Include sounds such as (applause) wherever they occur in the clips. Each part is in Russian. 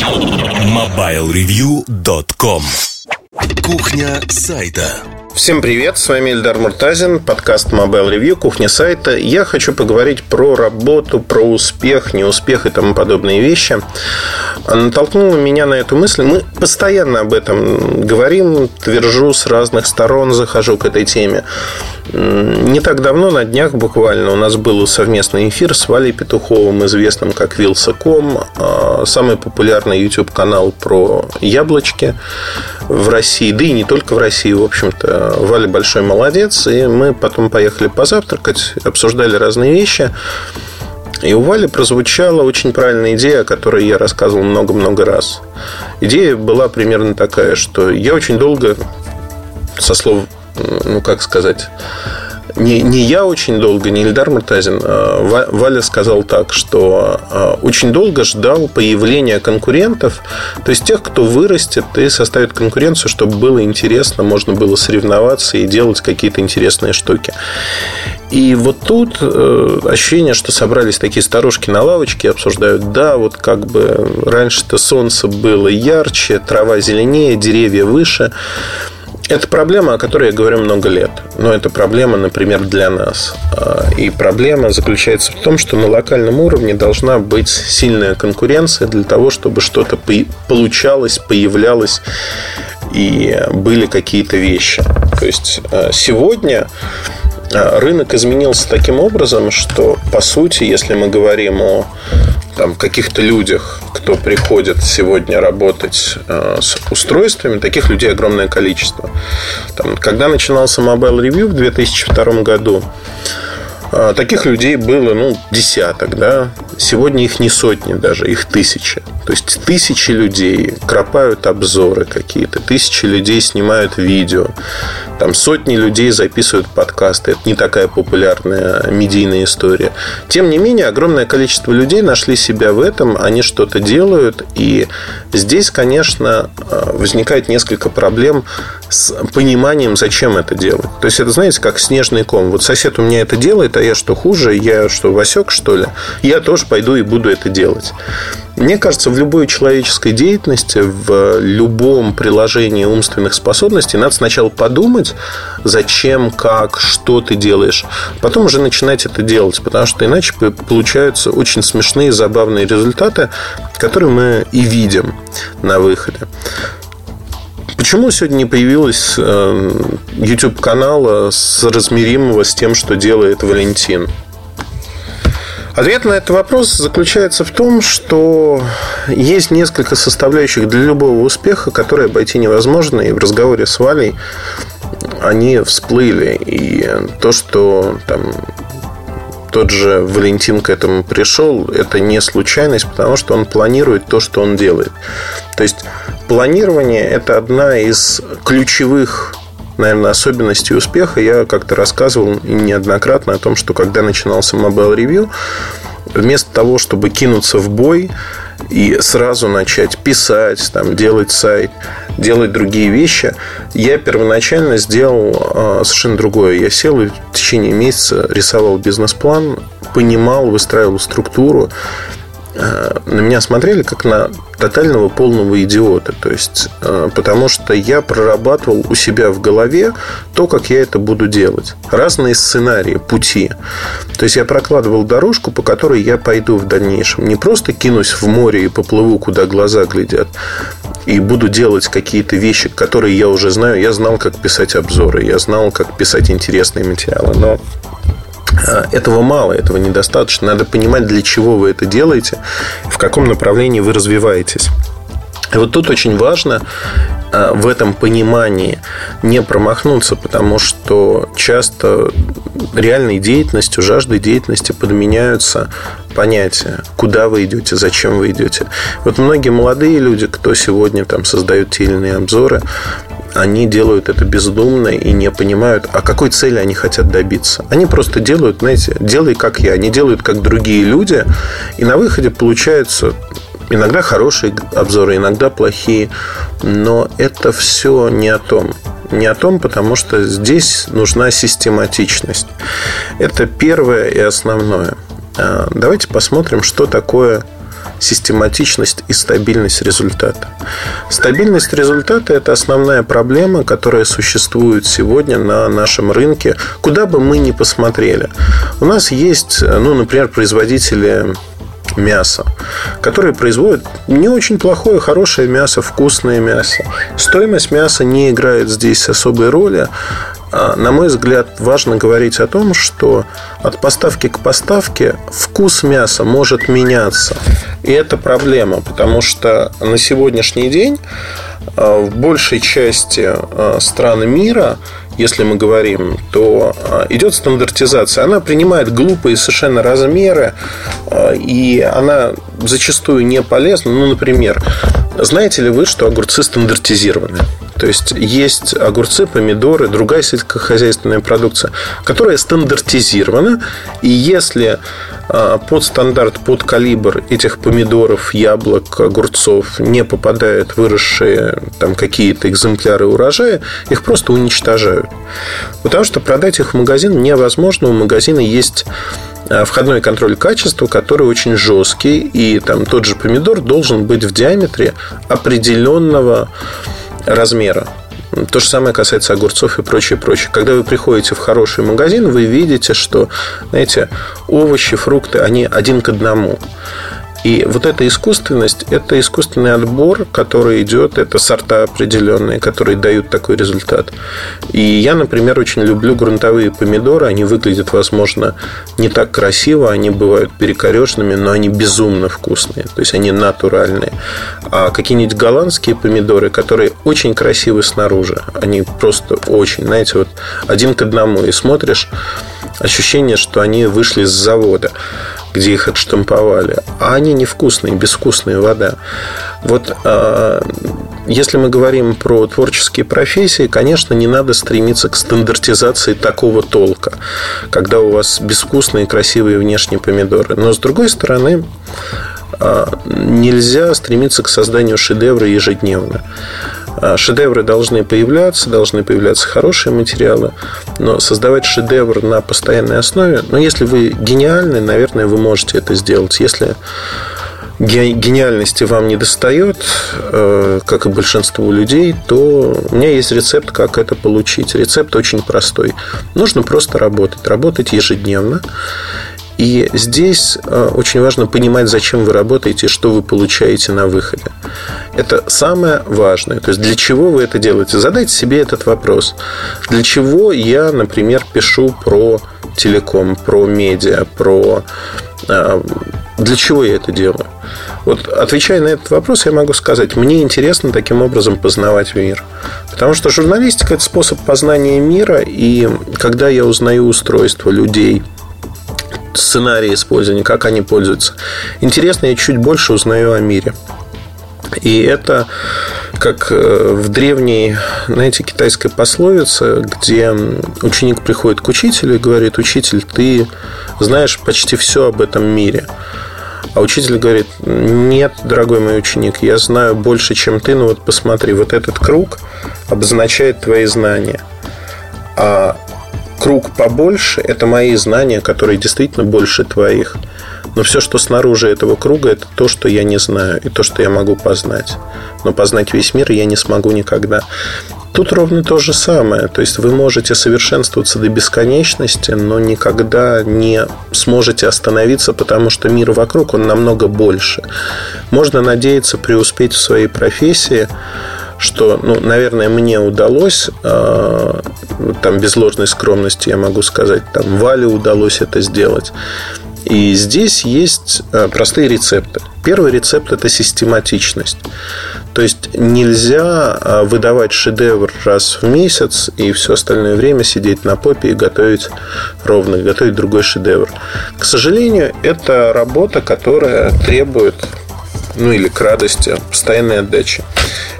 MobileReview.com Кухня сайта Всем привет, с вами Эльдар Муртазин, подкаст Mobile Review, кухня сайта. Я хочу поговорить про работу, про успех, неуспех и тому подобные вещи. Натолкнула меня на эту мысль. Мы постоянно об этом говорим, твержу с разных сторон, захожу к этой теме. Не так давно, на днях буквально, у нас был совместный эфир с Валей Петуховым, известным как Вилса.ком, а, самый популярный YouTube-канал про яблочки в России, да и не только в России, в общем-то. Валя большой молодец, и мы потом поехали позавтракать, обсуждали разные вещи. И у Вали прозвучала очень правильная идея, о которой я рассказывал много-много раз. Идея была примерно такая, что я очень долго, со слов ну, как сказать, не, не я очень долго, не Ильдар Муртазин, а Валя сказал так, что а, очень долго ждал появления конкурентов, то есть тех, кто вырастет и составит конкуренцию, чтобы было интересно, можно было соревноваться и делать какие-то интересные штуки. И вот тут э, ощущение, что собрались такие старушки на лавочке, обсуждают, да, вот как бы раньше-то солнце было ярче, трава зеленее, деревья выше, это проблема, о которой я говорю много лет. Но это проблема, например, для нас. А, и проблема заключается в том, что на локальном уровне должна быть сильная конкуренция для того, чтобы что-то получалось, появлялось и были какие-то вещи. То есть а, сегодня а, рынок изменился таким образом, что по сути, если мы говорим о там, каких-то людях, кто приходит сегодня работать э, с устройствами, таких людей огромное количество. Там, когда начинался Mobile Review в 2002 году, таких людей было ну, десяток. Да? Сегодня их не сотни даже, их тысячи. То есть тысячи людей кропают обзоры какие-то, тысячи людей снимают видео, там сотни людей записывают подкасты. Это не такая популярная медийная история. Тем не менее, огромное количество людей нашли себя в этом, они что-то делают. И здесь, конечно, э, возникает несколько проблем с пониманием, зачем это делать. То есть, это, знаете, как снежный ком. Вот сосед у меня это делает, а я что хуже? Я что, Васек, что ли? Я тоже пойду и буду это делать. Мне кажется, в любой человеческой деятельности, в любом приложении умственных способностей надо сначала подумать, зачем, как, что ты делаешь. Потом уже начинать это делать, потому что иначе получаются очень смешные, забавные результаты, которые мы и видим на выходе. Почему сегодня не появилось э, YouTube канала с размеримого с тем, что делает Валентин? Ответ на этот вопрос заключается в том, что есть несколько составляющих для любого успеха, которые обойти невозможно. И в разговоре с Валей они всплыли. И то, что там тот же Валентин к этому пришел, это не случайность, потому что он планирует то, что он делает. То есть планирование – это одна из ключевых наверное, особенностей успеха. Я как-то рассказывал неоднократно о том, что когда начинался Mobile Review, вместо того, чтобы кинуться в бой и сразу начать писать, там, делать сайт, делать другие вещи, я первоначально сделал э, совершенно другое. Я сел и в течение месяца рисовал бизнес-план, понимал, выстраивал структуру, на меня смотрели как на тотального полного идиота. То есть, э, потому что я прорабатывал у себя в голове то, как я это буду делать. Разные сценарии, пути. То есть, я прокладывал дорожку, по которой я пойду в дальнейшем. Не просто кинусь в море и поплыву, куда глаза глядят, и буду делать какие-то вещи, которые я уже знаю. Я знал, как писать обзоры, я знал, как писать интересные материалы. Но этого мало, этого недостаточно. Надо понимать, для чего вы это делаете, в каком направлении вы развиваетесь. И вот тут очень важно а, в этом понимании не промахнуться, потому что часто реальной деятельностью, жаждой деятельности подменяются понятия, куда вы идете, зачем вы идете. Вот многие молодые люди, кто сегодня там создают те или иные обзоры, они делают это бездумно и не понимают, а какой цели они хотят добиться. Они просто делают, знаете, делай как я. Они делают как другие люди, и на выходе получается иногда хорошие обзоры, иногда плохие, но это все не о том. Не о том, потому что здесь нужна систематичность. Это первое и основное. А, давайте посмотрим, что такое систематичность и стабильность результата. Стабильность результата – это основная проблема, которая существует сегодня на нашем рынке, куда бы мы ни посмотрели. У нас есть, ну, например, производители мяса, которые производят не очень плохое, хорошее мясо, вкусное мясо. Стоимость мяса не играет здесь особой роли. А, на мой взгляд, важно говорить о том, что от поставки к поставке вкус мяса может меняться. И это проблема, потому что на сегодняшний день а, в большей части а, стран мира если мы говорим, то идет стандартизация. Она принимает глупые совершенно размеры, и она зачастую не полезна. Ну, например, знаете ли вы, что огурцы стандартизированы? То есть есть огурцы, помидоры, другая сельскохозяйственная продукция, которая стандартизирована. И если а, под стандарт, под калибр этих помидоров, яблок, огурцов не попадают выросшие там какие-то экземпляры урожая, их просто уничтожают. Потому что продать их в магазин невозможно. У магазина есть входной контроль качества, который очень жесткий, и там тот же помидор должен быть в диаметре определенного размера. То же самое касается огурцов и прочее, прочее. Когда вы приходите в хороший магазин, вы видите, что, знаете, овощи, фрукты, они один к одному. И вот эта искусственность, это искусственный отбор, который идет, это сорта определенные, которые дают такой результат. И я, например, очень люблю грунтовые помидоры. Они выглядят, возможно, не так красиво, они бывают перекорешными, но они безумно вкусные. То есть они натуральные. А какие-нибудь голландские помидоры, которые очень красивы снаружи, они просто очень, знаете, вот один к одному. И смотришь, ощущение, что они вышли с завода где их отштамповали, а они невкусные, безвкусная вода. Вот а, если мы говорим про творческие профессии, конечно, не надо стремиться к стандартизации такого толка, когда у вас безвкусные, красивые внешние помидоры. Но с другой стороны, а, нельзя стремиться к созданию шедевра ежедневно. А, шедевры должны появляться, должны появляться хорошие материалы, но создавать шедевр на постоянной основе, ну, если вы гениальны, наверное, вы можете это сделать. Если гениальности вам не достает, э, как и большинству людей, то у меня есть рецепт, как это получить. Рецепт очень простой. Нужно просто работать. Работать ежедневно. И здесь э, очень важно понимать, зачем вы работаете и что вы получаете на выходе. Это самое важное. То есть, для чего вы это делаете? Задайте себе этот вопрос. Для чего я, например, пишу про телеком, про медиа, про... Э, для чего я это делаю? Вот отвечая на этот вопрос, я могу сказать, мне интересно таким образом познавать мир. Потому что журналистика – это способ познания мира, и когда я узнаю устройство людей – сценарии использования, как они пользуются. Интересно, я чуть больше узнаю о мире. И это как э, в древней, знаете, китайской пословице, где ученик приходит к учителю и говорит, учитель, ты знаешь почти все об этом мире. А учитель говорит, нет, дорогой мой ученик, я знаю больше, чем ты, но вот посмотри, вот этот круг обозначает твои знания. А круг побольше – это мои знания, которые действительно больше твоих. Но все, что снаружи этого круга, это то, что я не знаю, и то, что я могу познать. Но познать весь мир я не смогу никогда. Тут ровно то же самое. То есть вы можете совершенствоваться до бесконечности, но никогда не сможете остановиться, потому что мир вокруг, он намного больше. Можно надеяться преуспеть в своей профессии, что, ну, наверное, мне удалось, э, там без ложной скромности я могу сказать, там Вале удалось это сделать. И здесь есть э, простые рецепты. Первый рецепт – это систематичность. То есть нельзя э, выдавать шедевр раз в месяц и все остальное время сидеть на попе и готовить ровно, готовить другой шедевр. К сожалению, это работа, которая требует ну или к радости, постоянной отдачи.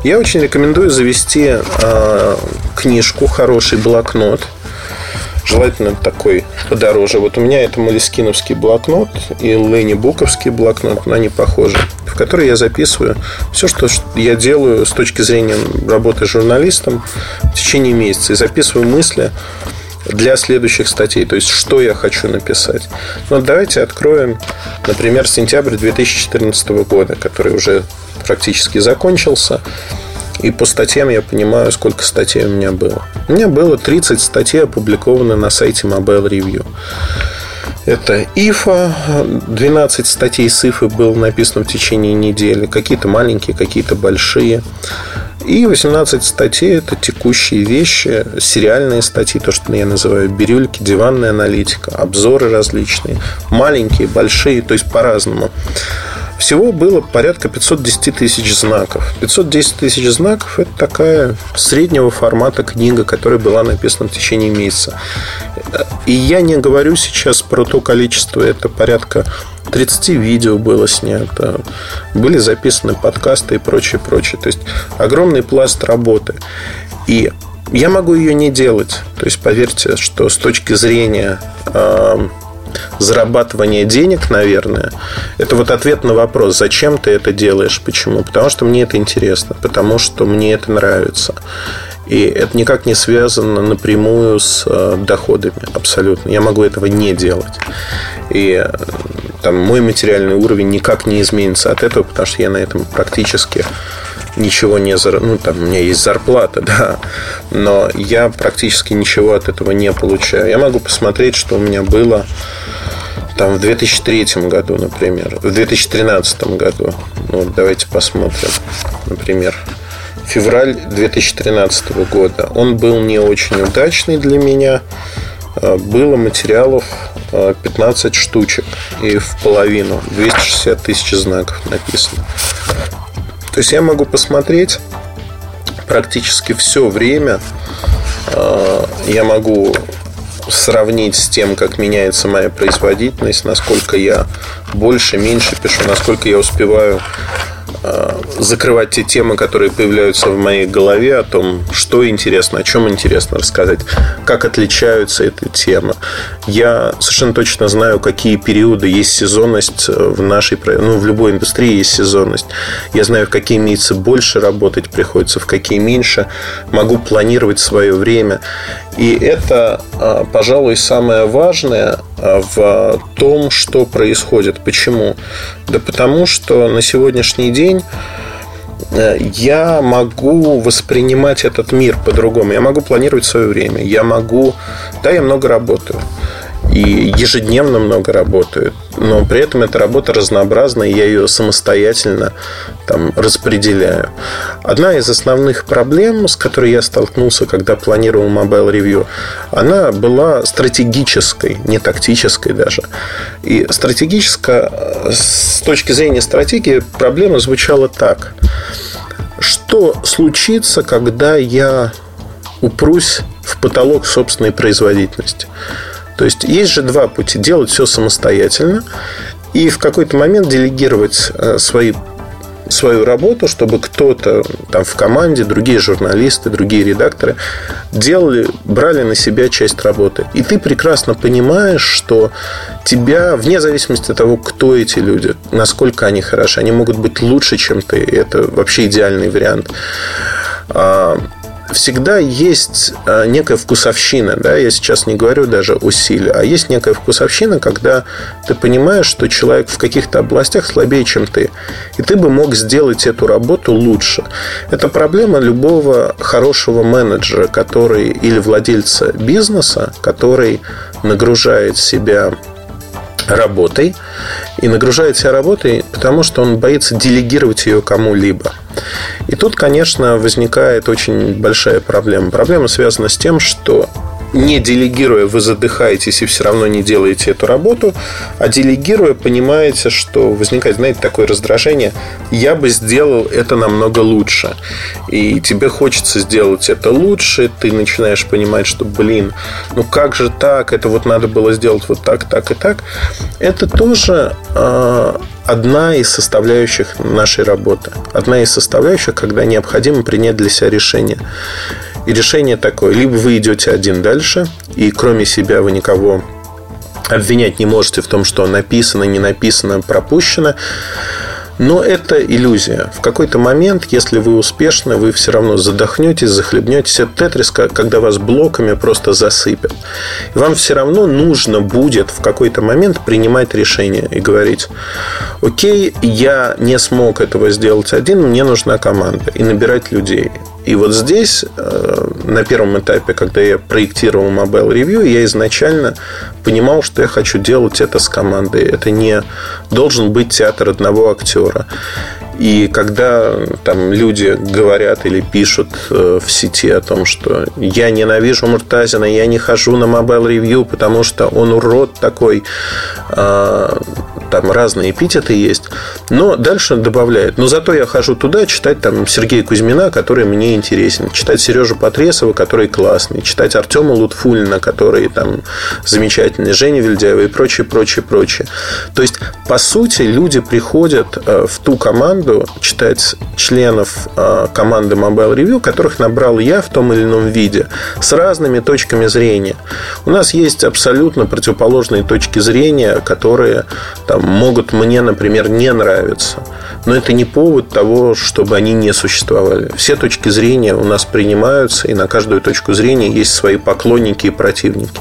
Я очень рекомендую завести э, книжку, хороший блокнот. Желательно такой подороже. Вот у меня это Малискиновский блокнот и Лени Буковский блокнот, но они похожи, в который я записываю все, что я делаю с точки зрения работы журналистом в течение месяца. И записываю мысли, для следующих статей. То есть, что я хочу написать. Ну, давайте откроем, например, сентябрь 2014 года, который уже практически закончился. И по статьям я понимаю, сколько статей у меня было. У меня было 30 статей, опубликованы на сайте Mobile Review. Это ИФА, 12 статей с ИФы было написано в течение недели. Какие-то маленькие, какие-то большие. И 18 статей – это текущие вещи, сериальные статьи, то, что я называю бирюльки, диванная аналитика, обзоры различные, маленькие, большие, то есть по-разному. Всего было порядка 510 тысяч знаков. 510 тысяч знаков – это такая среднего формата книга, которая была написана в течение месяца. И я не говорю сейчас про то количество, это порядка 30 видео было снято, были записаны подкасты и прочее, прочее. То есть огромный пласт работы. И я могу ее не делать. То есть поверьте, что с точки зрения зарабатывание денег, наверное, это вот ответ на вопрос, зачем ты это делаешь, почему? Потому что мне это интересно, потому что мне это нравится. И это никак не связано напрямую с э, доходами, абсолютно. Я могу этого не делать. И э, там, мой материальный уровень никак не изменится от этого, потому что я на этом практически ничего не зар... ну там у меня есть зарплата, (laughs) да, но я практически ничего от этого не получаю. Я могу посмотреть, что у меня было там в 2003 году, например, в 2013 году. Ну, давайте посмотрим, например, февраль 2013 года. Он был не очень удачный для меня. А, было материалов 15 а, штучек и в половину 260 тысяч знаков написано. То есть я могу посмотреть практически все время. А, я могу сравнить с тем, как меняется моя производительность, насколько я больше, меньше пишу, насколько я успеваю закрывать те темы, которые появляются в моей голове о том, что интересно, о чем интересно рассказать, как отличаются эти темы. Я совершенно точно знаю, какие периоды есть сезонность э, в нашей, ну, в любой индустрии есть сезонность. Я знаю, в какие месяцы больше работать приходится, в какие меньше. Могу планировать свое время. И это, э, пожалуй, самое важное в том, что происходит. Почему? Да потому что на сегодняшний день э, я могу воспринимать этот мир по-другому. Я могу планировать свое время. Я могу... Да, я много работаю и ежедневно много работаю, но при этом эта работа разнообразна, и я ее самостоятельно там, распределяю. Одна из основных проблем, с которой я столкнулся, когда планировал Mobile Review, она была стратегической, не тактической даже. И стратегическая, с точки зрения стратегии, проблема звучала так. Что случится, когда я упрусь в потолок собственной производительности? То есть есть же два пути. Делать все самостоятельно и в какой-то момент делегировать э, свои свою работу, чтобы кто-то там в команде, другие журналисты, другие редакторы делали, брали на себя часть работы. И ты прекрасно понимаешь, что тебя, вне зависимости от того, кто эти люди, насколько они хороши, они могут быть лучше, чем ты. Это вообще идеальный вариант а, всегда есть а, некая вкусовщина, да, я сейчас не говорю даже о силе, а есть некая вкусовщина, когда ты понимаешь, что человек в каких-то областях слабее, чем ты, и ты бы мог сделать эту работу лучше. Это проблема любого хорошего менеджера, который или владельца бизнеса, который нагружает себя работой и нагружает себя работой, потому что он боится делегировать ее кому-либо. И тут, конечно, возникает очень большая проблема. Проблема связана с тем, что не делегируя, вы задыхаетесь и все равно не делаете эту работу, а делегируя, понимаете, что возникает, знаете, такое раздражение, я бы сделал это намного лучше. И тебе хочется сделать это лучше, ты начинаешь понимать, что, блин, ну как же так, это вот надо было сделать вот так, так и так. Это тоже э, одна из составляющих нашей работы. Одна из составляющих, когда необходимо принять для себя решение. И решение такое. Либо вы идете один дальше, и кроме себя вы никого обвинять не можете в том, что написано, не написано, пропущено. Но это иллюзия. В какой-то момент, если вы успешны, вы все равно задохнетесь, захлебнетесь. Это тетрис, когда вас блоками просто засыпят. Вам все равно нужно будет в какой-то момент принимать решение и говорить, окей, я не смог этого сделать один, мне нужна команда. И набирать людей. И вот здесь, э, на первом этапе, когда я проектировал Mobile Review, я изначально понимал, что я хочу делать это с командой. Это не должен быть театр одного актера. И когда там люди говорят или пишут э, в сети о том, что я ненавижу Муртазина, я не хожу на Mobile Review, потому что он урод такой, а, там разные эпитеты есть. Но дальше добавляет. Но зато я хожу туда читать там Сергея Кузьмина, который мне интересен. Читать Сережу Потресова, который классный. Читать Артема Лутфулина, который там замечательный. Женя Вильдяева и прочее, прочее, прочее. То есть, по сути, люди приходят э, в ту команду читать членов э, команды Mobile Review, которых набрал я в том или ином виде, с разными точками зрения. У нас есть абсолютно противоположные точки зрения, которые там, могут мне, например, не нравиться. Но это не повод того, чтобы они не существовали. Все точки зрения у нас принимаются, и на каждую точку зрения есть свои поклонники и противники.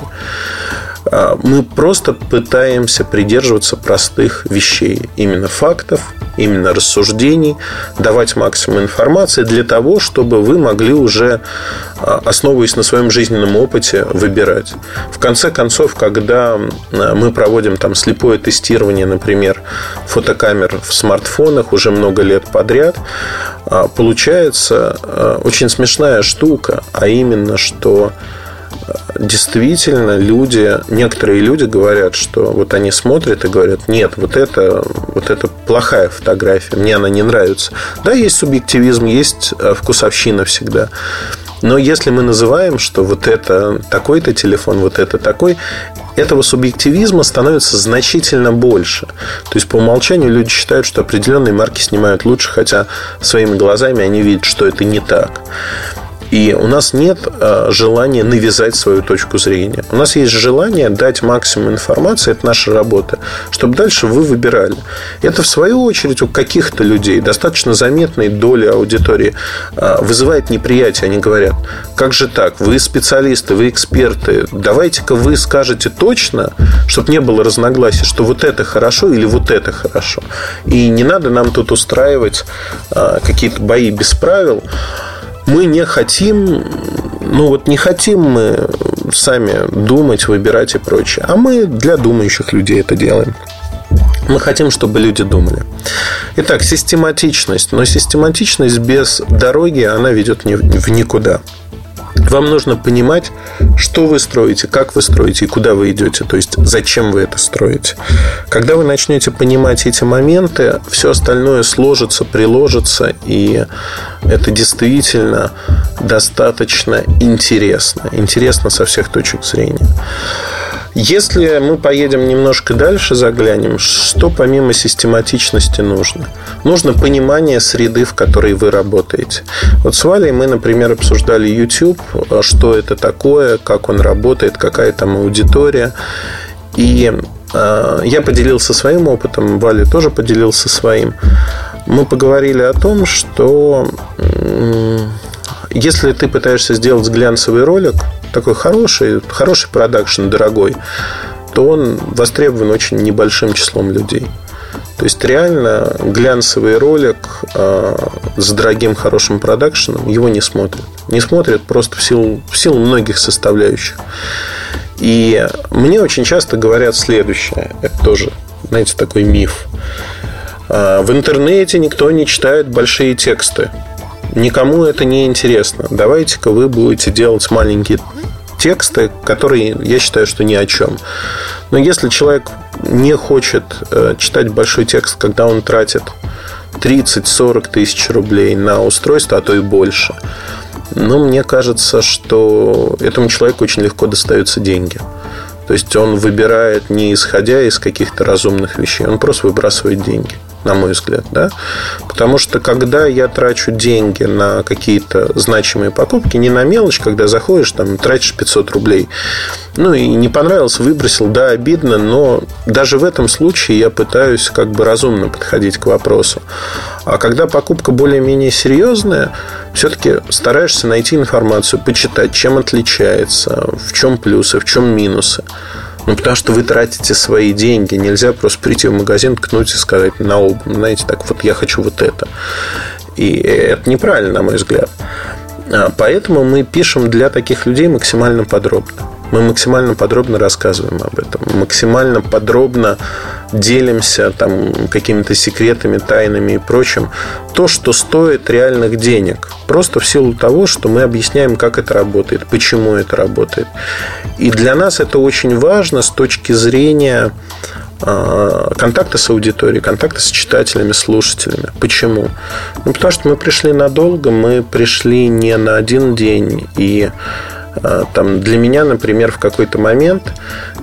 А, мы просто пытаемся придерживаться простых вещей, именно фактов, именно рассуждений, давать максимум информации для того, чтобы вы могли уже, а, основываясь на своем жизненном опыте, выбирать. В конце концов, когда а, мы проводим там слепое тестирование, например, фотокамер в смартфонах уже много лет подряд, получается очень смешная штука, а именно, что действительно люди, некоторые люди говорят, что вот они смотрят и говорят, нет, вот это, вот это плохая фотография, мне она не нравится. Да, есть субъективизм, есть э, вкусовщина всегда. Но если мы называем, что вот это такой-то телефон, вот это такой, этого субъективизма становится значительно больше. То есть по умолчанию люди считают, что определенные марки снимают лучше, хотя своими глазами они видят, что это не так. И у нас нет э, желания навязать свою точку зрения. У нас есть желание дать максимум информации, это наша работа, чтобы дальше вы выбирали. Это, в свою очередь, у каких-то людей, достаточно заметной доли аудитории, э, вызывает неприятие. Они говорят, как же так, вы специалисты, вы эксперты, давайте-ка вы скажете точно, чтобы не было разногласий, что вот это хорошо или вот это хорошо. И не надо нам тут устраивать э, какие-то бои без правил мы не хотим, ну вот не хотим мы сами думать, выбирать и прочее. А мы для думающих людей это делаем. Мы хотим, чтобы люди думали. Итак, систематичность. Но систематичность без дороги, она ведет в никуда. Вам нужно понимать, что вы строите, как вы строите и куда вы идете, то есть зачем вы это строите. Когда вы начнете понимать эти моменты, все остальное сложится, приложится, и это действительно достаточно интересно. Интересно со всех точек зрения. Если мы поедем немножко дальше, заглянем, что помимо систематичности нужно? Нужно понимание среды, в которой вы работаете. Вот с Валей мы, например, обсуждали YouTube, что это такое, как он работает, какая там аудитория. И э, я поделился своим опытом, Валя тоже поделился своим. Мы поговорили о том, что э, если ты пытаешься сделать глянцевый ролик, такой хороший, хороший продакшн, дорогой, то он востребован очень небольшим числом людей. То есть реально глянцевый ролик э, с дорогим хорошим продакшеном его не смотрят. Не смотрят просто в силу, в силу многих составляющих. И мне очень часто говорят следующее. Это тоже, знаете, такой миф. Э, в интернете никто не читает большие тексты. Никому это не интересно. Давайте-ка вы будете делать маленькие тексты, которые я считаю, что ни о чем. Но если человек не хочет э, читать большой текст, когда он тратит 30-40 тысяч рублей на устройство, а то и больше, ну, мне кажется, что этому человеку очень легко достаются деньги. То есть он выбирает не исходя из каких-то разумных вещей, он просто выбрасывает деньги. На мой взгляд, да, потому что когда я трачу деньги на какие-то значимые покупки, не на мелочь, когда заходишь, там, тратишь 500 рублей, ну, и не понравилось, выбросил, да, обидно, но даже в этом случае я пытаюсь как бы разумно подходить к вопросу. А когда покупка более-менее серьезная, все-таки стараешься найти информацию, почитать, чем отличается, в чем плюсы, в чем минусы. Ну, потому что вы тратите свои деньги. Нельзя просто прийти в магазин, ткнуть и сказать на оба, знаете, так вот я хочу вот это. И это неправильно, на мой взгляд. А, поэтому мы пишем для таких людей максимально подробно. Мы максимально подробно рассказываем об этом, максимально подробно делимся там какими-то секретами, тайнами и прочим. То, что стоит реальных денег. Просто в силу того, что мы объясняем, как это работает, почему это работает. И для нас это очень важно с точки зрения а, контакта с аудиторией, контакта с читателями, слушателями. Почему? Ну, потому что мы пришли надолго, мы пришли не на один день, и там, для меня, например, в какой-то момент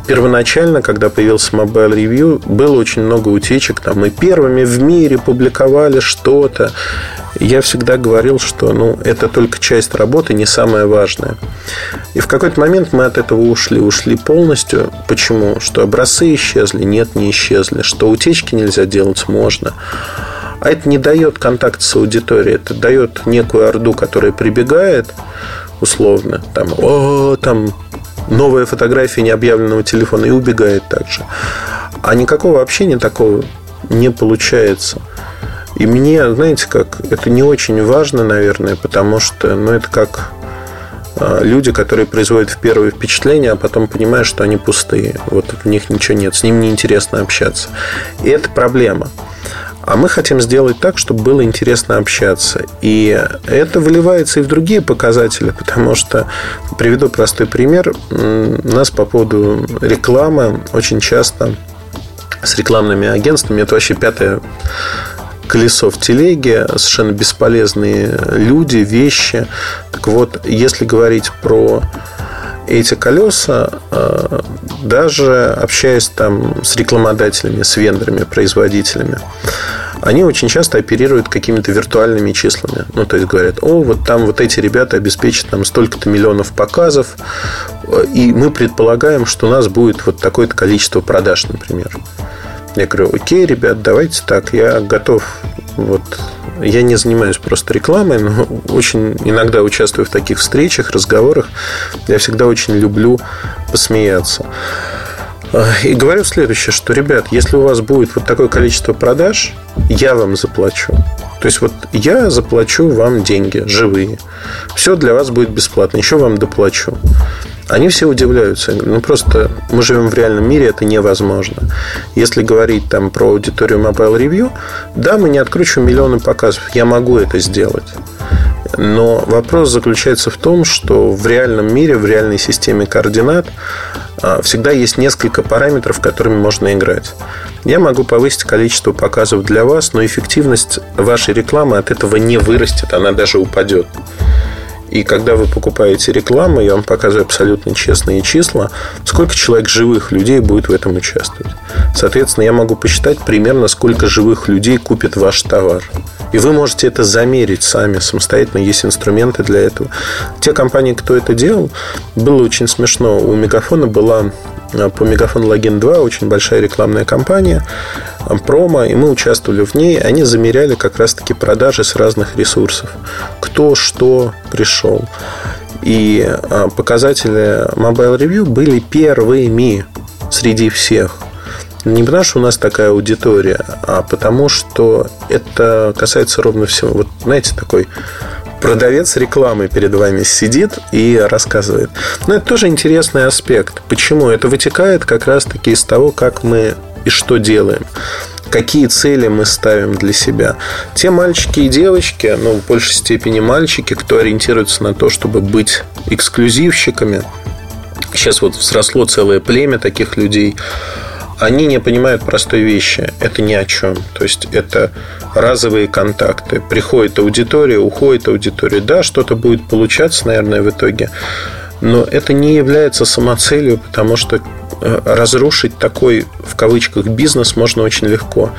первоначально, когда появился Mobile Review, было очень много утечек. Там, мы первыми в мире публиковали что-то. Я всегда говорил, что ну, это только часть работы, не самое важное. И в какой-то момент мы от этого ушли. Ушли полностью. Почему? Что образцы исчезли? Нет, не исчезли. Что утечки нельзя делать? Можно. А это не дает контакт с аудиторией. Это дает некую орду, которая прибегает условно. Там, о, там новая фотография необъявленного телефона и убегает также. А никакого общения такого не получается. И мне, знаете, как, это не очень важно, наверное, потому что, ну, это как а, люди, которые производят в первое впечатление, а потом понимают, что они пустые. Вот в них ничего нет, с ним неинтересно общаться. И это проблема. А мы хотим сделать так, чтобы было интересно общаться. И это выливается и в другие показатели, потому что, приведу простой пример, нас по поводу рекламы очень часто с рекламными агентствами, это вообще пятое колесо в телеге, совершенно бесполезные люди, вещи. Так вот, если говорить про эти колеса, э, даже общаясь там с рекламодателями, с вендорами, производителями, они очень часто оперируют какими-то виртуальными числами. Ну, то есть говорят, о, вот там вот эти ребята обеспечат нам столько-то миллионов показов, и мы предполагаем, что у нас будет вот такое-то количество продаж, например. Я говорю, окей, ребят, давайте так, я готов вот я не занимаюсь просто рекламой, но очень иногда участвую в таких встречах, разговорах. Я всегда очень люблю посмеяться. И говорю следующее, что, ребят, если у вас будет вот такое количество продаж, я вам заплачу. То есть вот я заплачу вам деньги живые. Все для вас будет бесплатно. Еще вам доплачу. Они все удивляются. Ну, просто мы живем в реальном мире, это невозможно. Если говорить там про аудиторию Mobile Review, да, мы не откручиваем миллионы показов. Я могу это сделать. Но вопрос заключается в том, что в реальном мире, в реальной системе координат а, всегда есть несколько параметров, которыми можно играть. Я могу повысить количество показов для вас, но эффективность вашей рекламы от этого не вырастет, она даже упадет. И когда вы покупаете рекламу, я вам показываю абсолютно честные числа, сколько человек живых людей будет в этом участвовать. Соответственно, я могу посчитать примерно, сколько живых людей купит ваш товар. И вы можете это замерить сами самостоятельно, есть инструменты для этого. Те компании, кто это делал, было очень смешно. У Мегафона была а, по Мегафон Логин 2 очень большая рекламная кампания промо, и мы участвовали в ней. Они замеряли как раз-таки продажи с разных ресурсов. Кто что пришел. И а, показатели Mobile Review были первыми среди всех. Не потому, что у нас такая аудитория, а потому, что это касается ровно всего. Вот, знаете, такой продавец рекламы перед вами сидит и рассказывает. Но это тоже интересный аспект. Почему? Это вытекает как раз-таки из того, как мы и что делаем какие цели мы ставим для себя. Те мальчики и девочки, ну, в большей степени мальчики, кто ориентируется на то, чтобы быть эксклюзивщиками, сейчас вот сросло целое племя таких людей, они не понимают простой вещи. Это ни о чем. То есть это разовые контакты. Приходит аудитория, уходит аудитория. Да, что-то будет получаться, наверное, в итоге. Но это не является самоцелью, потому что разрушить такой, в кавычках, бизнес можно очень легко.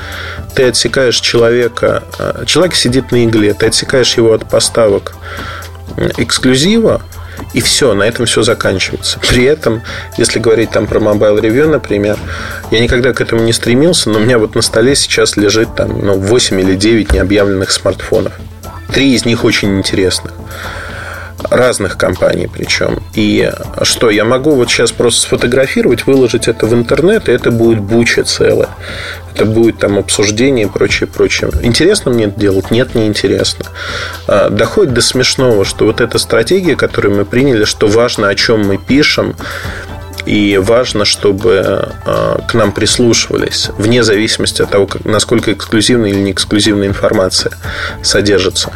Ты отсекаешь человека, э, человек сидит на игле, ты отсекаешь его от поставок эксклюзива, и все, на этом все заканчивается. (laughs) При этом, если говорить там про Mobile Review, например, я никогда к этому не стремился, но у меня вот на столе сейчас лежит там ну, 8 или 9 необъявленных смартфонов. Три из них очень интересных разных компаний причем. И что, я могу вот сейчас просто сфотографировать, выложить это в интернет, и это будет буча целая. Это будет там обсуждение и прочее, прочее. Интересно мне это делать? Нет, не интересно. А, доходит до смешного, что вот эта стратегия, которую мы приняли, что важно, о чем мы пишем, и важно, чтобы а, к нам прислушивались, вне зависимости от того, насколько эксклюзивная или не эксклюзивная информация содержится.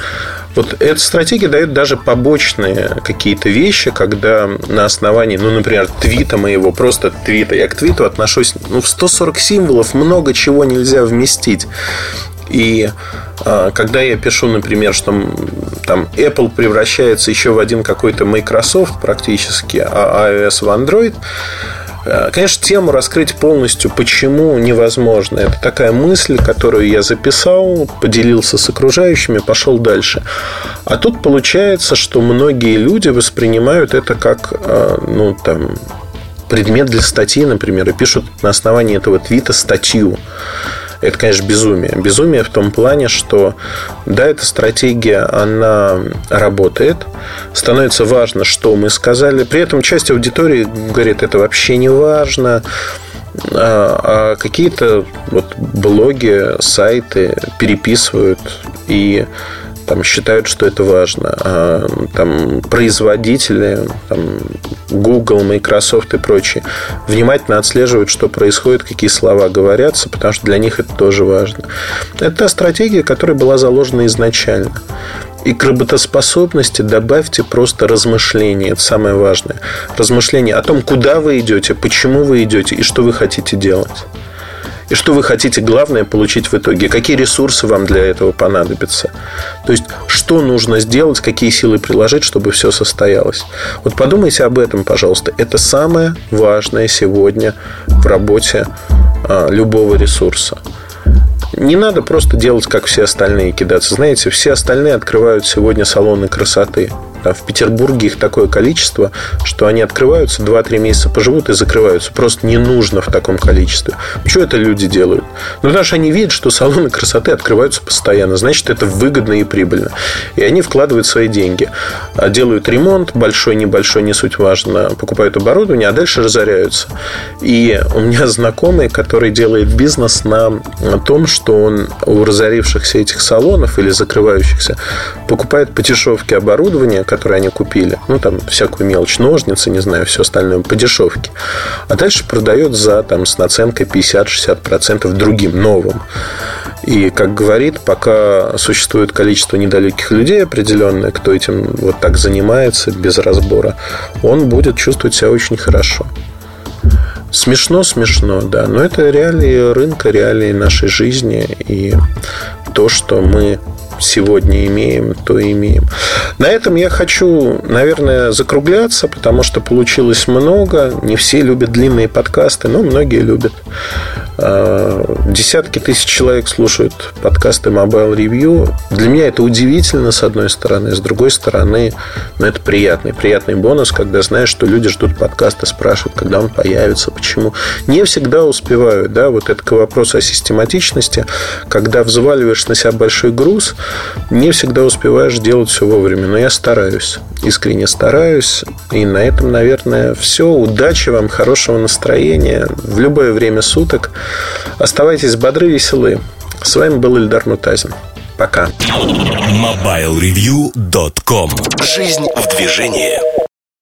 Вот эта стратегия дает даже побочные какие-то вещи, когда на основании, ну, например, твита моего, просто твита, я к твиту отношусь, ну, в 140 символов много чего нельзя вместить. И э, когда я пишу, например, что там Apple превращается еще в один какой-то Microsoft практически, а iOS в Android, конечно, тему раскрыть полностью почему невозможно. Это такая мысль, которую я записал, поделился с окружающими, пошел дальше. А тут получается, что многие люди воспринимают это как, э, ну, там, предмет для статьи, например, и пишут на основании этого твита статью. Это, конечно, безумие. Безумие в том плане, что да, эта стратегия, она работает, становится важно, что мы сказали. При этом часть аудитории говорит, это вообще не важно, а, а какие-то вот блоги, сайты переписывают и там считают, что это важно. А там производители, там, Google, Microsoft и прочие, внимательно отслеживают, что происходит, какие слова говорятся, потому что для них это тоже важно. Это та стратегия, которая была заложена изначально. И к работоспособности добавьте просто размышления. Это самое важное. Размышления о том, куда вы идете, почему вы идете и что вы хотите делать. И что вы хотите, главное, получить в итоге? Какие ресурсы вам для этого понадобятся? То есть, что нужно сделать, какие силы приложить, чтобы все состоялось? Вот подумайте об этом, пожалуйста. Это самое важное сегодня в работе а, любого ресурса. Не надо просто делать, как все остальные, кидаться. Знаете, все остальные открывают сегодня салоны красоты. А в Петербурге их такое количество, что они открываются, 2-3 месяца поживут и закрываются. Просто не нужно в таком количестве. Почему это люди делают? Ну, потому что они видят, что салоны красоты открываются постоянно. Значит, это выгодно и прибыльно. И они вкладывают свои деньги. А делают ремонт, большой, небольшой, не суть важно. Покупают оборудование, а дальше разоряются. И у меня знакомый, который делает бизнес на том, что он у разорившихся этих салонов или закрывающихся покупает по дешевке оборудование, которые они купили. Ну, там, всякую мелочь, ножницы, не знаю, все остальное по дешевке. А дальше продает за, там, с наценкой 50-60% другим, новым. И, как говорит, пока существует количество недалеких людей определенное, кто этим вот так занимается без разбора, он будет чувствовать себя очень хорошо. Смешно, смешно, да, но это реалии рынка, реалии нашей жизни и то, что мы сегодня имеем, то имеем. На этом я хочу, наверное, закругляться, потому что получилось много. Не все любят длинные подкасты, но многие любят. А, десятки тысяч человек слушают подкасты Mobile Review. Для меня это удивительно, с одной стороны. С другой стороны, ну, это приятный, приятный бонус, когда знаешь, что люди ждут подкаста, спрашивают, когда он появится, почему. Не всегда успевают, да, вот это к вопросу о систематичности. Когда взваливаешь на себя большой груз, не всегда успеваешь делать все вовремя. Но я стараюсь, искренне стараюсь. И на этом, наверное, все. Удачи вам, хорошего настроения в любое время суток. Оставайтесь бодры, веселы. С вами был Ильдар Мутазин. Пока. MobileReview.com Жизнь в движении.